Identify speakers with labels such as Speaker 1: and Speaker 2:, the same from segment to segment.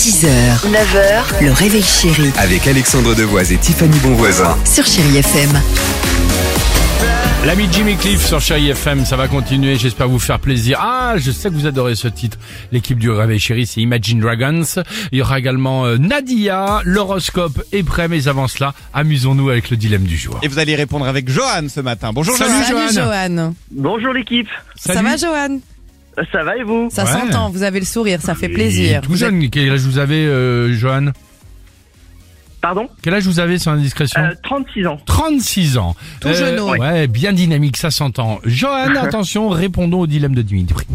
Speaker 1: 6h, 9h, le réveil chéri
Speaker 2: Avec Alexandre Devoise et Tiffany Bonvoisin.
Speaker 1: sur Chérie FM.
Speaker 3: L'ami Jimmy Cliff sur Chéri FM, ça va continuer, j'espère vous faire plaisir. Ah, je sais que vous adorez ce titre. L'équipe du Réveil Chéri, c'est Imagine Dragons. Il y aura également euh, Nadia, l'horoscope est prêt, mais avant cela, amusons-nous avec le dilemme du jour.
Speaker 4: Et vous allez répondre avec Johan ce matin. Bonjour
Speaker 3: Salut,
Speaker 4: Johan.
Speaker 3: Johan.
Speaker 5: Johan.
Speaker 6: Bonjour l'équipe,
Speaker 5: Ça
Speaker 3: Salut.
Speaker 5: va Johan?
Speaker 6: Ça va et vous
Speaker 5: Ça
Speaker 3: Ouais.
Speaker 5: s'entend, vous avez le sourire, ça fait
Speaker 3: Et
Speaker 5: plaisir.
Speaker 3: Tout
Speaker 5: Vous êtes-
Speaker 3: jeune, quel âge vous avez, euh, Johan
Speaker 6: Pardon
Speaker 3: Quel âge vous avez sans indiscrétion
Speaker 6: euh, 36 ans.
Speaker 3: 36 ans. Euh,
Speaker 5: Tout jeune,
Speaker 3: Ouais, bien dynamique, ça s'entend. Johan, attention, répondons au dilemme de Dimitri.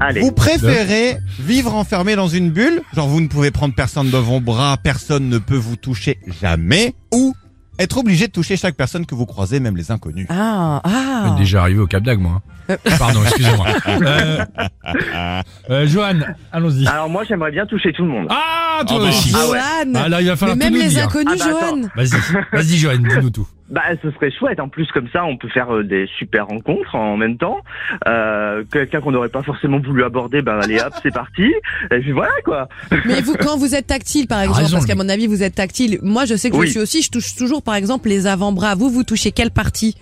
Speaker 6: Allez.
Speaker 4: Vous préférez vivre enfermé dans une bulle, genre vous ne pouvez prendre personne dans vos bras, personne ne peut vous toucher jamais, ou être obligé de toucher chaque personne que vous croisez, même les inconnus.
Speaker 5: Ah, ah.
Speaker 3: Euh, Déjà arrivé au Cap d'Agde, moi. hein. Pardon, excusez-moi. Euh, euh, Johan, allons-y.
Speaker 6: Alors moi j'aimerais bien toucher tout le monde.
Speaker 3: Ah, toi
Speaker 4: Ah bah.
Speaker 3: aussi.
Speaker 5: Johan
Speaker 3: Ah là, il va
Speaker 5: Mais
Speaker 3: falloir tout
Speaker 5: même
Speaker 3: nous
Speaker 5: les
Speaker 3: dire.
Speaker 5: inconnus,
Speaker 6: Ah bah,
Speaker 5: Johan
Speaker 3: Vas-y, vas-y, Johan, dis-nous tout.
Speaker 6: Bah ce serait chouette. En plus comme ça on peut faire euh, des super rencontres en même temps. Euh, Quelqu'un qu'on n'aurait pas forcément voulu aborder, bah allez hop c'est parti. Et puis voilà quoi.
Speaker 5: Mais vous, quand vous êtes tactile, par exemple,
Speaker 3: raison,
Speaker 5: parce qu'à mon avis, vous êtes tactile. Moi, je sais que
Speaker 6: Oui.
Speaker 5: je suis aussi, je touche toujours, par exemple, les avant-bras. Vous, vous touchez quelle partie?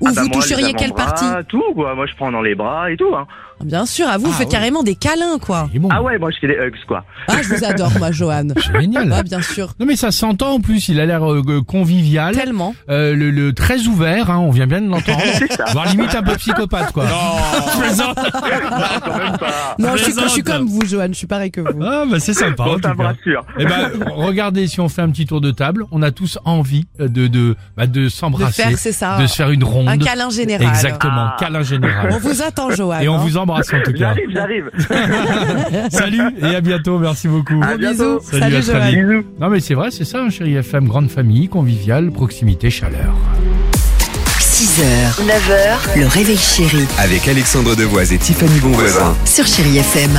Speaker 5: Ou
Speaker 6: Ah bah,
Speaker 5: vous
Speaker 6: moi,
Speaker 5: toucheriez quelle partie?
Speaker 6: Tout quoi. Moi je prends dans les bras et tout. Hein.
Speaker 5: Bien sûr, à vous, vous
Speaker 3: Ah,
Speaker 5: faites
Speaker 3: oui.
Speaker 5: carrément des câlins, quoi.
Speaker 3: Bon.
Speaker 6: Ah ouais moi je fais des hugs quoi.
Speaker 5: Ah, je vous adore, moi, Johan.
Speaker 3: Génial.
Speaker 5: Ah, bien sûr.
Speaker 3: Non mais ça s'entend en plus, il a l'air euh, euh, convivial,
Speaker 5: Tellement.
Speaker 3: euh, le, le très ouvert, hein, on vient bien de l'entendre.
Speaker 6: C'est ça.
Speaker 3: Voire limite un peu psychopathe quoi. Plaisante.
Speaker 5: Non, je suis, je suis
Speaker 3: plaisante.
Speaker 5: comme vous, Johan. Je suis pareil que vous.
Speaker 3: Ah bah c'est sympa. en
Speaker 6: Bon ça
Speaker 3: tout
Speaker 6: me rassure.
Speaker 3: Eh ben regardez si on fait un petit tour de table, on a tous envie de de bah, de
Speaker 5: De
Speaker 3: s'embrasser,
Speaker 5: faire, c'est ça.
Speaker 3: de se faire une ronde.
Speaker 5: Un câlin général.
Speaker 3: Exactement,
Speaker 6: Ah.
Speaker 3: câlin général.
Speaker 5: On vous attend, Johan.
Speaker 3: Et on
Speaker 5: hein.
Speaker 3: vous embrasse en tout cas.
Speaker 6: J'arrive j'arrive.
Speaker 3: Salut et à bientôt, merci beaucoup.
Speaker 6: À bientôt.
Speaker 3: Salut, à.
Speaker 6: Bisous.
Speaker 3: Non mais c'est vrai, c'est ça, hein, chérie FM, grande famille, conviviale, proximité, chaleur.
Speaker 1: 6h, 9h, le réveil chéri
Speaker 2: Avec Alexandre Devoise et Tiffany Bonvoisin.
Speaker 1: sur Chérie FM.